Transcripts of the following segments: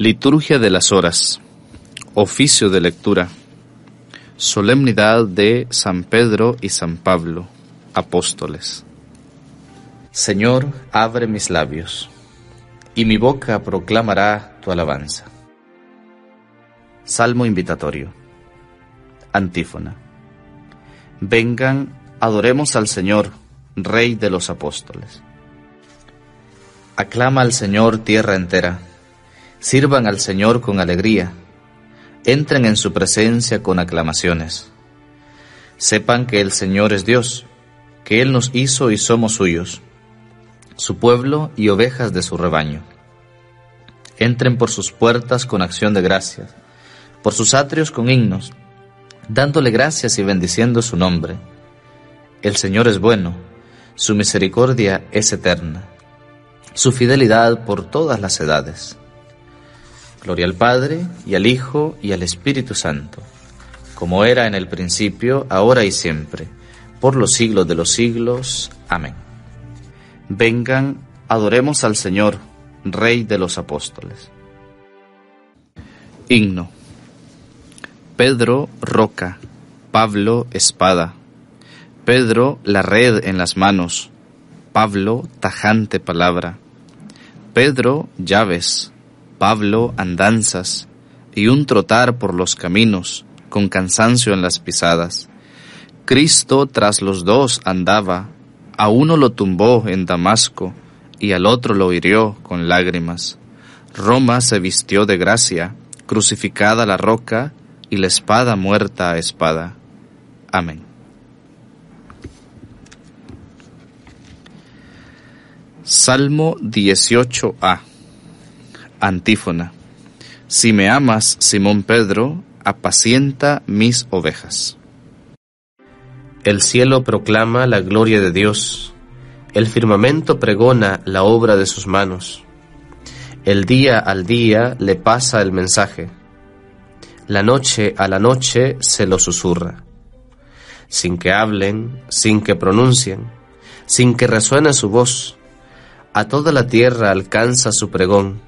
Liturgia de las Horas. Oficio de lectura. Solemnidad de San Pedro y San Pablo, apóstoles. Señor, abre mis labios, y mi boca proclamará tu alabanza. Salmo invitatorio. Antífona. Vengan, adoremos al Señor, Rey de los apóstoles. Aclama al Señor tierra entera Sirvan al Señor con alegría, entren en su presencia con aclamaciones. Sepan que el Señor es Dios, que Él nos hizo y somos suyos, su pueblo y ovejas de su rebaño. Entren por sus puertas con acción de gracias, por sus atrios con himnos, dándole gracias y bendiciendo su nombre. El Señor es bueno, su misericordia es eterna, su fidelidad por todas las edades. Gloria al Padre, y al Hijo, y al Espíritu Santo, como era en el principio, ahora y siempre, por los siglos de los siglos. Amén. Vengan, adoremos al Señor, Rey de los Apóstoles. Himno. Pedro, roca. Pablo, espada. Pedro, la red en las manos. Pablo, tajante palabra. Pedro, llaves. Pablo andanzas y un trotar por los caminos con cansancio en las pisadas. Cristo tras los dos andaba, a uno lo tumbó en Damasco y al otro lo hirió con lágrimas. Roma se vistió de gracia, crucificada la roca y la espada muerta a espada. Amén. Salmo 18a Antífona. Si me amas, Simón Pedro, apacienta mis ovejas. El cielo proclama la gloria de Dios, el firmamento pregona la obra de sus manos. El día al día le pasa el mensaje, la noche a la noche se lo susurra, sin que hablen, sin que pronuncien, sin que resuene su voz, a toda la tierra alcanza su pregón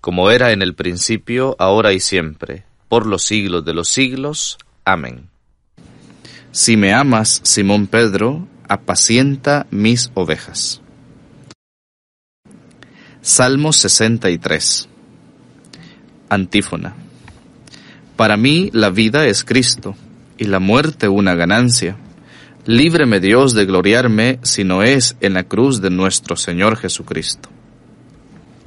como era en el principio, ahora y siempre, por los siglos de los siglos. Amén. Si me amas, Simón Pedro, apacienta mis ovejas. Salmo 63. Antífona. Para mí la vida es Cristo, y la muerte una ganancia. Líbreme Dios de gloriarme si no es en la cruz de nuestro Señor Jesucristo.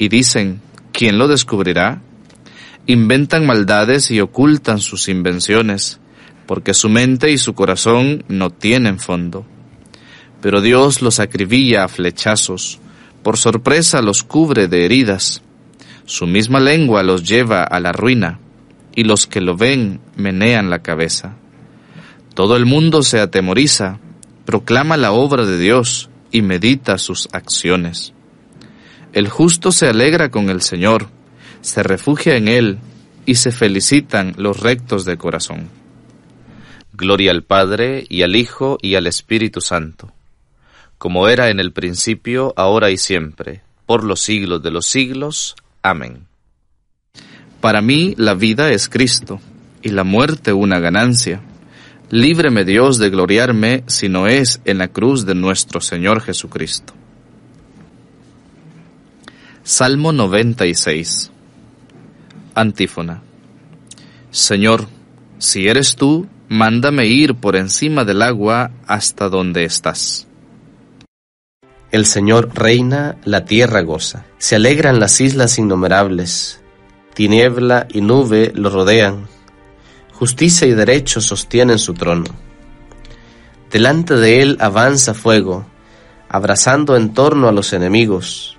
y dicen, ¿quién lo descubrirá? Inventan maldades y ocultan sus invenciones, porque su mente y su corazón no tienen fondo. Pero Dios los acribilla a flechazos, por sorpresa los cubre de heridas. Su misma lengua los lleva a la ruina, y los que lo ven menean la cabeza. Todo el mundo se atemoriza, proclama la obra de Dios y medita sus acciones. El justo se alegra con el Señor, se refugia en Él y se felicitan los rectos de corazón. Gloria al Padre y al Hijo y al Espíritu Santo, como era en el principio, ahora y siempre, por los siglos de los siglos. Amén. Para mí la vida es Cristo y la muerte una ganancia. Líbreme Dios de gloriarme si no es en la cruz de nuestro Señor Jesucristo. Salmo 96 Antífona Señor, si eres tú, mándame ir por encima del agua hasta donde estás. El Señor reina, la tierra goza, se alegran las islas innumerables, tiniebla y nube lo rodean justicia y derecho sostienen su trono. Delante de él avanza fuego, abrazando en torno a los enemigos.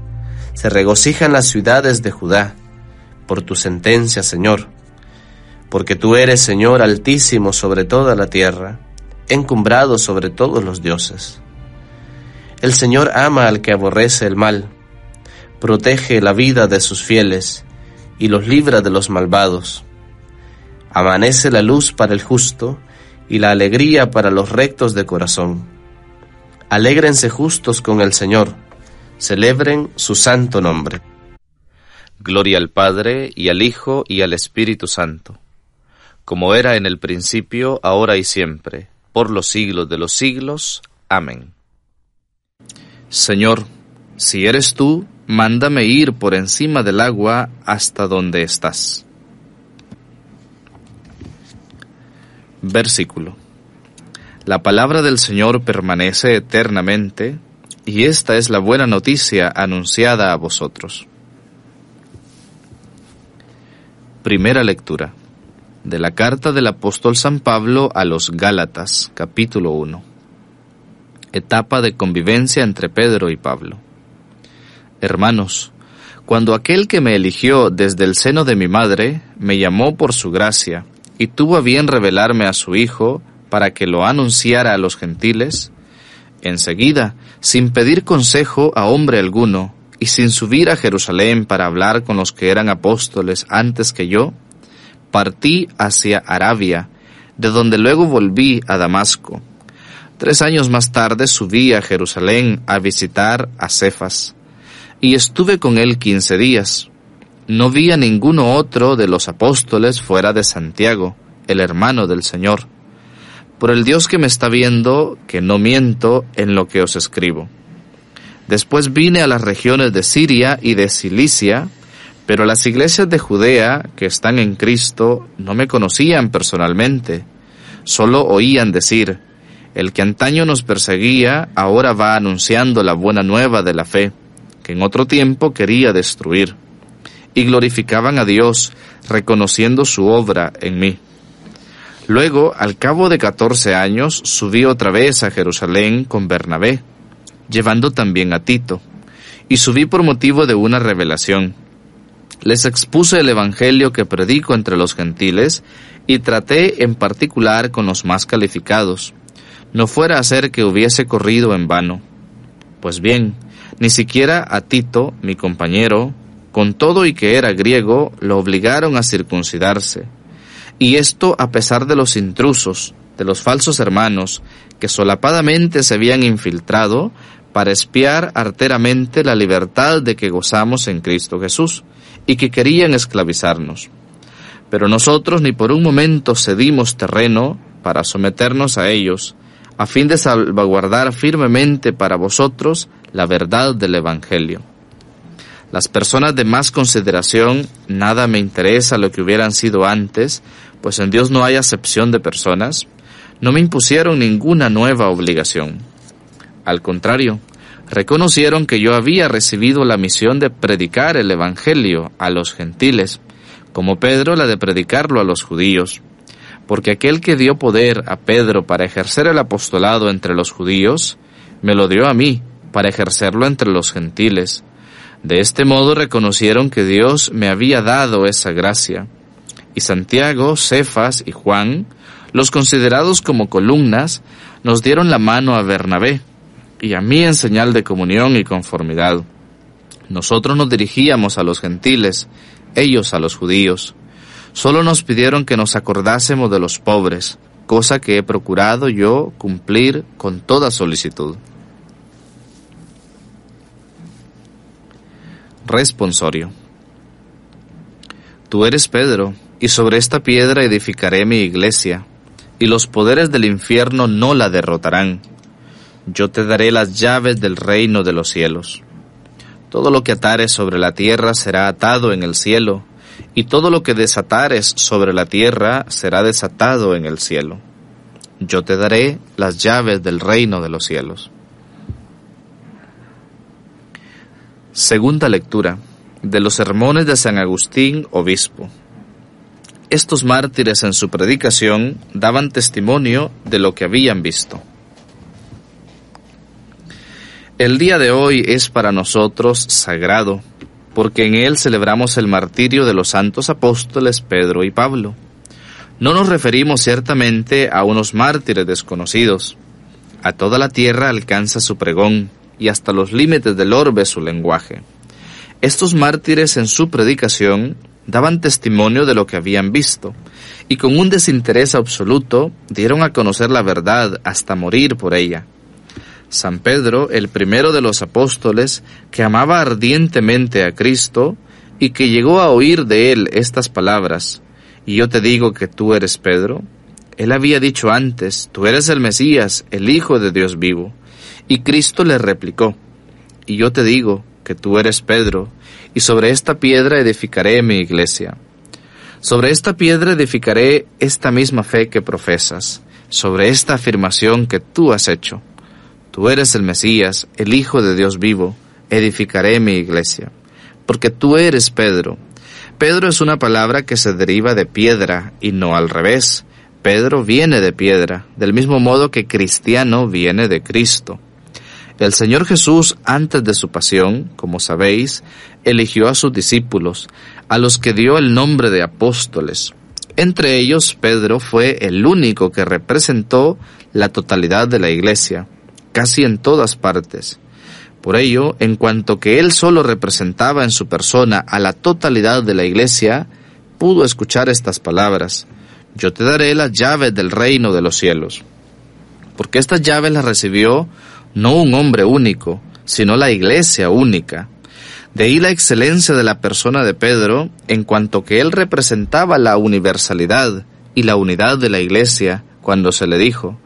se regocijan las ciudades de Judá, por tu sentencia, Señor, porque tú eres Señor altísimo sobre toda la tierra, encumbrado sobre todos los dioses. El Señor ama al que aborrece el mal, protege la vida de sus fieles y los libra de los malvados Amanece la luz para el justo y la alegría para los rectos de corazón. Alégrense justos con el Señor, celebren su santo nombre. Gloria al Padre y al Hijo y al Espíritu Santo, como era en el principio, ahora y siempre, por los siglos de los siglos. Amén. Señor, si eres tú, mándame ir por encima del agua hasta donde estás. Versículo. La palabra del Señor permanece eternamente, y esta es la buena noticia anunciada a vosotros. Primera lectura de la carta del apóstol San Pablo a los Gálatas, capítulo 1. Etapa de convivencia entre Pedro y Pablo. Hermanos, cuando aquel que me eligió desde el seno de mi madre me llamó por su gracia, y tuvo a bien revelarme a su Hijo para que lo anunciara a los gentiles, enseguida, sin pedir consejo a hombre alguno, y sin subir a Jerusalén para hablar con los que eran apóstoles antes que yo, partí hacia Arabia, de donde luego volví a Damasco. Tres años más tarde subí a Jerusalén a visitar a Cefas, y estuve con él quince días no vi a ninguno otro de los apóstoles fuera de Santiago, el hermano del Señor. Por el Dios que me está viendo, que no miento en lo que os escribo. Después vine a las regiones de Siria y de Cilicia, pero las iglesias de Judea que están en Cristo no me conocían personalmente, solo oían decir, el que antaño nos perseguía ahora va anunciando la buena nueva de la fe, que en otro tiempo quería destruir y glorificaban a Dios, reconociendo su obra en mí. Luego, al cabo de catorce años, subí otra vez a Jerusalén con Bernabé, llevando también a Tito, y subí por motivo de una revelación. Les expuse el Evangelio que predico entre los gentiles, y traté en particular con los más calificados, no fuera a ser que hubiese corrido en vano. Pues bien, ni siquiera a Tito, mi compañero, con todo y que era griego, lo obligaron a circuncidarse. Y esto a pesar de los intrusos, de los falsos hermanos, que solapadamente se habían infiltrado para espiar arteramente la libertad de que gozamos en Cristo Jesús, y que querían esclavizarnos. Pero nosotros ni por un momento cedimos terreno para someternos a ellos, a fin de salvaguardar firmemente para vosotros la verdad del Evangelio. Las personas de más consideración, nada me interesa lo que hubieran sido antes, pues en Dios no hay acepción de personas. no me impusieron ninguna nueva obligación. Al contrario, reconocieron que yo había recibido la misión de predicar el Evangelio a los gentiles, como Pedro la de predicarlo a los judíos, porque aquel que dio poder a Pedro para ejercer el apostolado entre los judíos, me lo dio a mí para ejercerlo entre los gentiles. De este modo reconocieron que Dios me había dado esa gracia. Y Santiago, Cefas y Juan, los considerados como columnas, nos dieron la mano a Bernabé y a mí en señal de comunión y conformidad. Nosotros nos dirigíamos a los gentiles, ellos a los judíos. Solo nos pidieron que nos acordásemos de los pobres, cosa que he procurado yo cumplir con toda solicitud. Responsorio. Tú eres Pedro, y sobre esta piedra edificaré mi iglesia, y los poderes del infierno no la derrotarán. Yo te daré las llaves del reino de los cielos. Todo lo que atares sobre la tierra será atado en el cielo, y todo lo que desatares sobre la tierra será desatado en el cielo. Yo te daré las llaves del reino de los cielos. Segunda lectura de los sermones de San Agustín, obispo. Estos mártires en su predicación daban testimonio de lo que habían visto. El día de hoy es para nosotros sagrado, porque en él celebramos el martirio de los santos apóstoles Pedro y Pablo. No nos referimos ciertamente a unos mártires desconocidos. A toda la tierra alcanza su pregón, y hasta los límites del orbe su lenguaje. Estos mártires en su predicación daban testimonio de lo que habían visto, y con un desinterés absoluto dieron a conocer la verdad hasta morir por ella. San Pedro, el primero de los apóstoles, que amaba ardientemente a Cristo, y que llegó a oír de él estas palabras, y yo te digo que tú eres Pedro, él había dicho antes, tú eres el Mesías, el Hijo de Dios vivo. Y Cristo le replicó, Y yo te digo que tú eres Pedro, y sobre esta piedra edificaré mi iglesia. Sobre esta piedra edificaré esta misma fe que profesas, sobre esta afirmación que tú has hecho. Tú eres el Mesías, el Hijo de Dios vivo, edificaré mi iglesia. Porque tú eres Pedro. Pedro es una palabra que se deriva de piedra y no al revés. Pedro viene de piedra, del mismo modo que cristiano viene de Cristo. El Señor Jesús, antes de su pasión, como sabéis, eligió a sus discípulos, a los que dio el nombre de apóstoles. Entre ellos, Pedro fue el único que representó la totalidad de la iglesia, casi en todas partes. Por ello, en cuanto que él solo representaba en su persona a la totalidad de la iglesia, pudo escuchar estas palabras, Yo te daré las llaves del reino de los cielos. Porque estas llaves las recibió no un hombre único, sino la iglesia única. De ahí la excelencia de la persona de Pedro, en cuanto que él representaba la universalidad y la unidad de la iglesia, cuando se le dijo,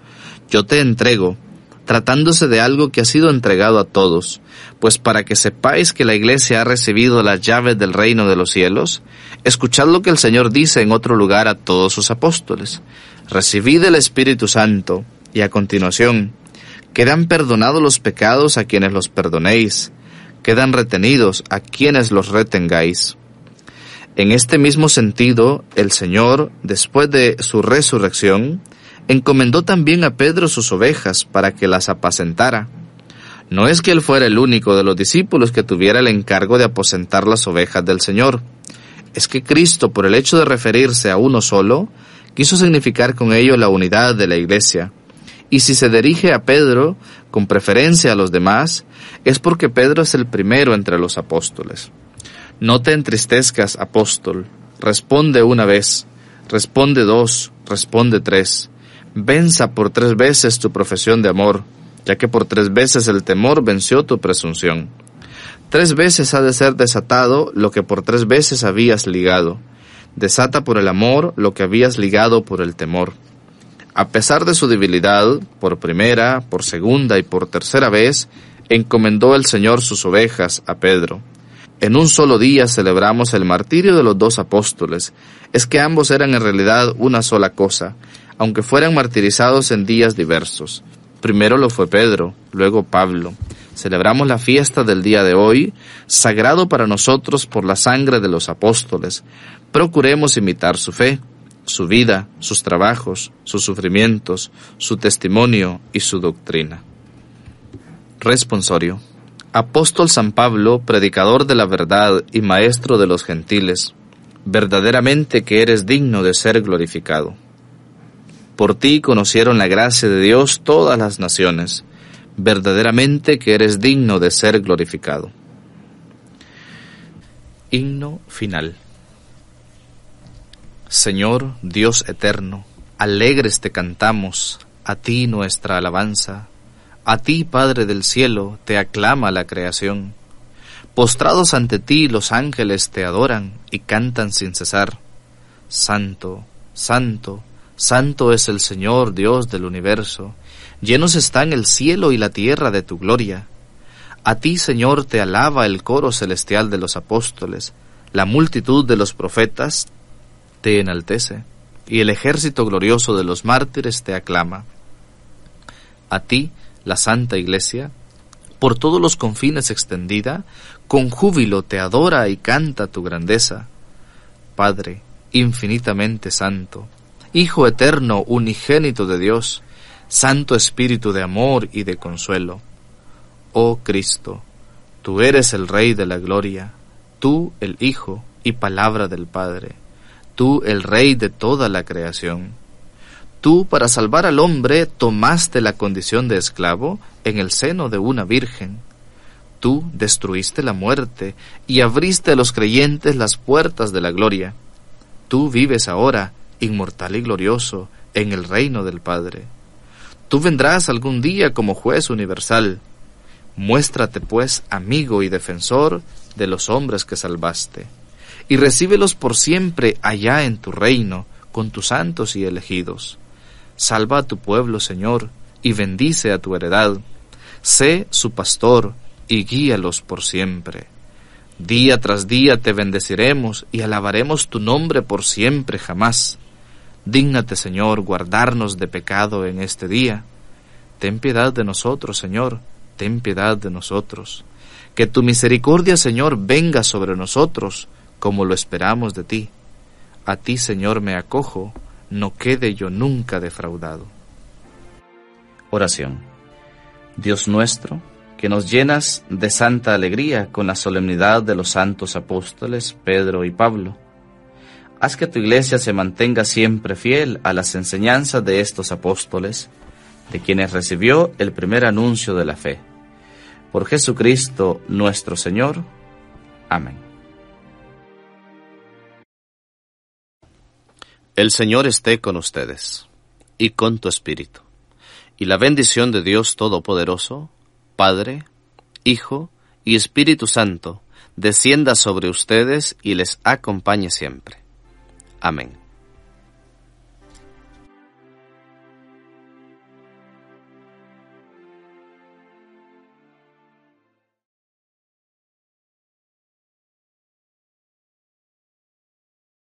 yo te entrego, tratándose de algo que ha sido entregado a todos, pues para que sepáis que la iglesia ha recibido las llaves del reino de los cielos, escuchad lo que el Señor dice en otro lugar a todos sus apóstoles, recibid el Espíritu Santo, y a continuación, Quedan perdonados los pecados a quienes los perdonéis, quedan retenidos a quienes los retengáis. En este mismo sentido, el Señor, después de su resurrección, encomendó también a Pedro sus ovejas para que las apacentara. No es que él fuera el único de los discípulos que tuviera el encargo de aposentar las ovejas del Señor. Es que Cristo, por el hecho de referirse a uno solo, quiso significar con ello la unidad de la Iglesia y si se dirige a Pedro con preferencia a los demás, es porque Pedro es el primero entre los apóstoles. No te entristezcas, apóstol. Responde una vez, responde dos, responde tres. Venza por tres veces tu profesión de amor, ya que por tres veces el temor venció tu presunción. Tres veces ha de ser desatado lo que por tres veces habías ligado. Desata por el amor lo que habías ligado por el temor. A pesar de su debilidad, por primera, por segunda y por tercera vez, encomendó el Señor sus ovejas a Pedro. En un solo día celebramos el martirio de los dos apóstoles. Es que ambos eran en realidad una sola cosa, aunque fueran martirizados en días diversos. Primero lo fue Pedro, luego Pablo. Celebramos la fiesta del día de hoy, sagrado para nosotros por la sangre de los apóstoles. Procuremos imitar su fe, su vida, sus trabajos, sus sufrimientos, su testimonio y su doctrina. Responsorio. Apóstol San Pablo, predicador de la verdad y maestro de los gentiles, verdaderamente que eres digno de ser glorificado. Por ti conocieron la gracia de Dios todas las naciones, verdaderamente que eres digno de ser glorificado. Himno final. Señor Dios eterno, alegres te cantamos, a ti nuestra alabanza, a ti Padre del cielo te aclama la creación. Postrados ante ti los ángeles te adoran y cantan sin cesar. Santo, santo, santo es el Señor Dios del universo, llenos están el cielo y la tierra de tu gloria. A ti, Señor, te alaba el coro celestial de los apóstoles, la multitud de los profetas te enaltece, y el ejército glorioso de los mártires te aclama. A ti, la Santa Iglesia, por todos los confines extendida, con júbilo te adora y canta tu grandeza. Padre, infinitamente santo, Hijo eterno, unigénito de Dios, Santo Espíritu de amor y de consuelo. Oh Cristo, tú eres el Rey de la gloria, tú el Hijo y palabra del Padre tú el rey de toda la creación. Tú, para salvar al hombre, tomaste la condición de esclavo en el seno de una virgen. Tú destruiste la muerte y abriste a los creyentes las puertas de la gloria. Tú vives ahora, inmortal y glorioso, en el reino del Padre. Tú vendrás algún día como juez universal. Muéstrate, pues, amigo y defensor de los hombres que salvaste y recíbelos por siempre allá en tu reino, con tus santos y elegidos. Salva a tu pueblo, Señor, y bendice a tu heredad. Sé su pastor y guíalos por siempre. Día tras día te bendeciremos y alabaremos tu nombre por siempre jamás. Dígnate, Señor, guardarnos de pecado en este día. Ten piedad de nosotros, Señor, ten piedad de nosotros. Que tu misericordia, Señor, venga sobre nosotros, como lo esperamos de ti. A ti, Señor, me acojo, no quede yo nunca defraudado. Oración. Dios nuestro, que nos llenas de santa alegría con la solemnidad de los santos apóstoles Pedro y Pablo. Haz que tu iglesia se mantenga siempre fiel a las enseñanzas de estos apóstoles, de quienes recibió el primer anuncio de la fe. Por Jesucristo nuestro Señor. Amén. El Señor esté con ustedes y con tu espíritu. Y la bendición de Dios Todopoderoso, Padre, Hijo y Espíritu Santo, descienda sobre ustedes y les acompañe siempre. Amén.